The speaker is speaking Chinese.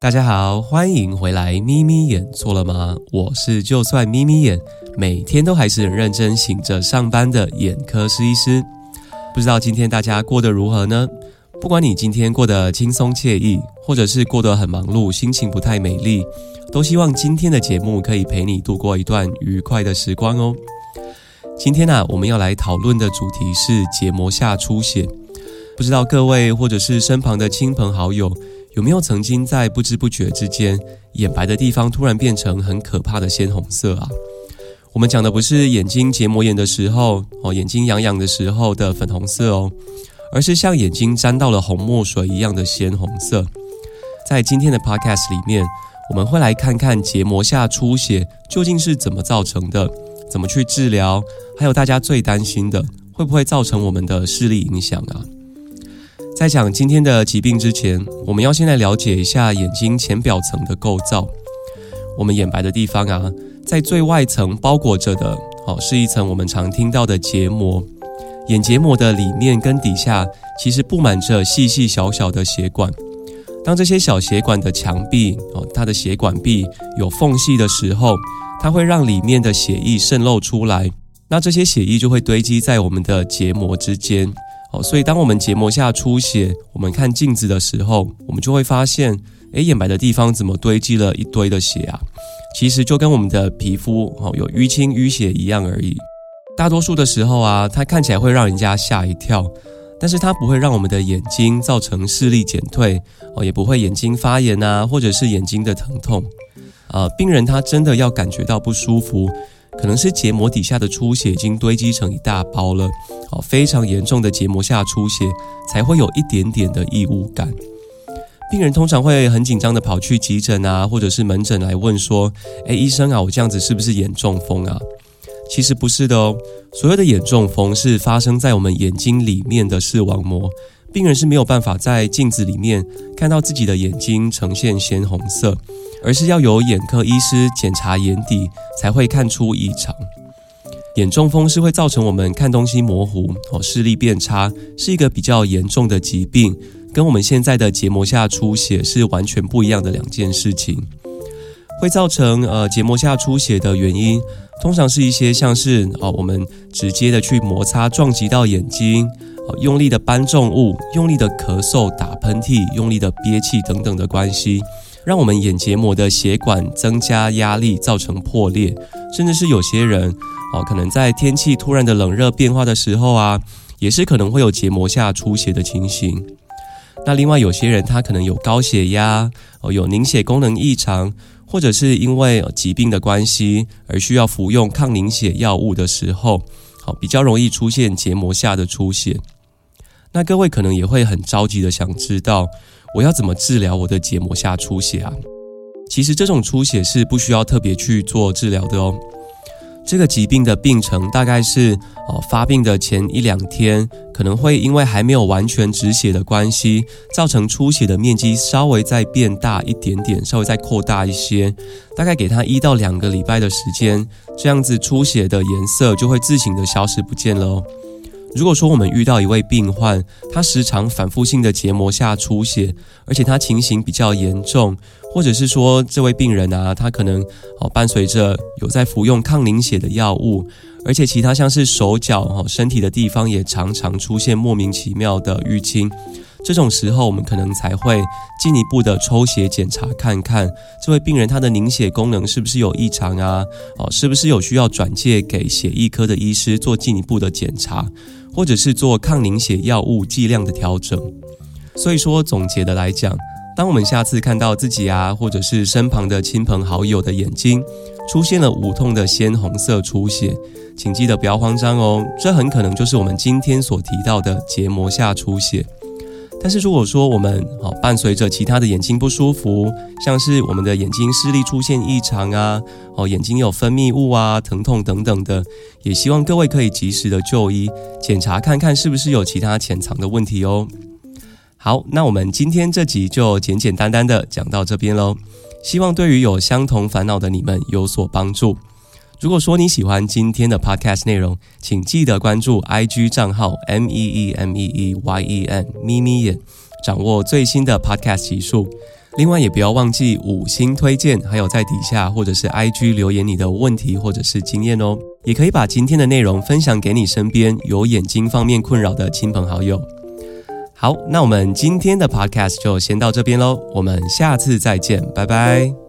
大家好，欢迎回来。眯眯眼错了吗？我是就算眯眯眼，每天都还是很认真醒着上班的眼科师医师。不知道今天大家过得如何呢？不管你今天过得轻松惬意，或者是过得很忙碌，心情不太美丽，都希望今天的节目可以陪你度过一段愉快的时光哦。今天呢、我们要来讨论的主题是结膜下出血。不知道各位或者是身旁的亲朋好友，有没有曾经在不知不觉之间，眼白的地方突然变成很可怕的鲜红色啊？我们讲的不是眼睛结膜炎的时候哦，眼睛痒痒的时候的粉红色哦，而是像眼睛沾到了红墨水一样的鲜红色。在今天的 podcast 里面，我们会来看看结膜下出血究竟是怎么造成的，怎么去治疗，还有大家最担心的，会不会造成我们的视力影响啊？在讲今天的疾病之前，我们要先来了解一下眼睛浅表层的构造。我们眼白的地方啊，在最外层包裹着的，哦，是一层我们常听到的结膜。眼结膜的里面跟底下，其实布满着细细小小的血管。当这些小血管的墙壁，哦，它的血管壁有缝隙的时候，它会让里面的血液渗漏出来。那这些血液就会堆积在我们的结膜之间。哦，所以当我们结膜下出血，我们看镜子的时候，我们就会发现，诶，眼白的地方怎么堆积了一堆的血啊？其实就跟我们的皮肤哦有淤青淤血一样而已。大多数的时候啊，它看起来会让人家吓一跳，但是它不会让我们的眼睛造成视力减退哦，也不会眼睛发炎啊，或者是眼睛的疼痛。啊，病人他真的要感觉到不舒服。可能是结膜底下的出血已经堆积成一大包了，哦，非常严重的结膜下出血才会有一点点的异物感。病人通常会很紧张的跑去急诊啊，或者是门诊来问说：“诶，医生啊，我这样子是不是眼中风啊？”其实不是的哦，所谓的眼中风是发生在我们眼睛里面的视网膜，病人是没有办法在镜子里面看到自己的眼睛呈现鲜红色。而是要由眼科医师检查眼底才会看出异常。眼中风是会造成我们看东西模糊、哦视力变差，是一个比较严重的疾病，跟我们现在的结膜下出血是完全不一样的两件事情。会造成呃结膜下出血的原因，通常是一些像是哦我们直接的去摩擦撞击到眼睛，用力的搬重物、用力的咳嗽、打喷嚏、用力的憋气等等的关系。让我们眼结膜的血管增加压力，造成破裂，甚至是有些人哦，可能在天气突然的冷热变化的时候啊，也是可能会有结膜下出血的情形。那另外有些人他可能有高血压哦，有凝血功能异常，或者是因为疾病的关系而需要服用抗凝血药物的时候，好比较容易出现结膜下的出血。那各位可能也会很着急的想知道。我要怎么治疗我的结膜下出血啊？其实这种出血是不需要特别去做治疗的哦。这个疾病的病程大概是哦发病的前一两天，可能会因为还没有完全止血的关系，造成出血的面积稍微再变大一点点，稍微再扩大一些。大概给他一到两个礼拜的时间，这样子出血的颜色就会自行的消失不见了。如果说我们遇到一位病患，他时常反复性的结膜下出血，而且他情形比较严重，或者是说这位病人啊，他可能哦伴随着有在服用抗凝血的药物，而且其他像是手脚哈身体的地方也常常出现莫名其妙的淤青，这种时候我们可能才会进一步的抽血检查，看看这位病人他的凝血功能是不是有异常啊，哦是不是有需要转介给血液科的医师做进一步的检查。或者是做抗凝血药物剂量的调整。所以说，总结的来讲，当我们下次看到自己啊，或者是身旁的亲朋好友的眼睛出现了无痛的鲜红色出血，请记得不要慌张哦，这很可能就是我们今天所提到的结膜下出血。但是如果说我们哦伴随着其他的眼睛不舒服，像是我们的眼睛视力出现异常啊，哦眼睛有分泌物啊、疼痛等等的，也希望各位可以及时的就医检查，看看是不是有其他潜藏的问题哦。好，那我们今天这集就简简单单的讲到这边喽，希望对于有相同烦恼的你们有所帮助。如果说你喜欢今天的 podcast 内容，请记得关注 IG 账号 m e e m e e y e n 咪咪眼，掌握最新的 podcast 集数。另外，也不要忘记五星推荐，还有在底下或者是 IG 留言你的问题或者是经验哦。也可以把今天的内容分享给你身边有眼睛方面困扰的亲朋好友。好，那我们今天的 podcast 就先到这边喽，我们下次再见，拜拜。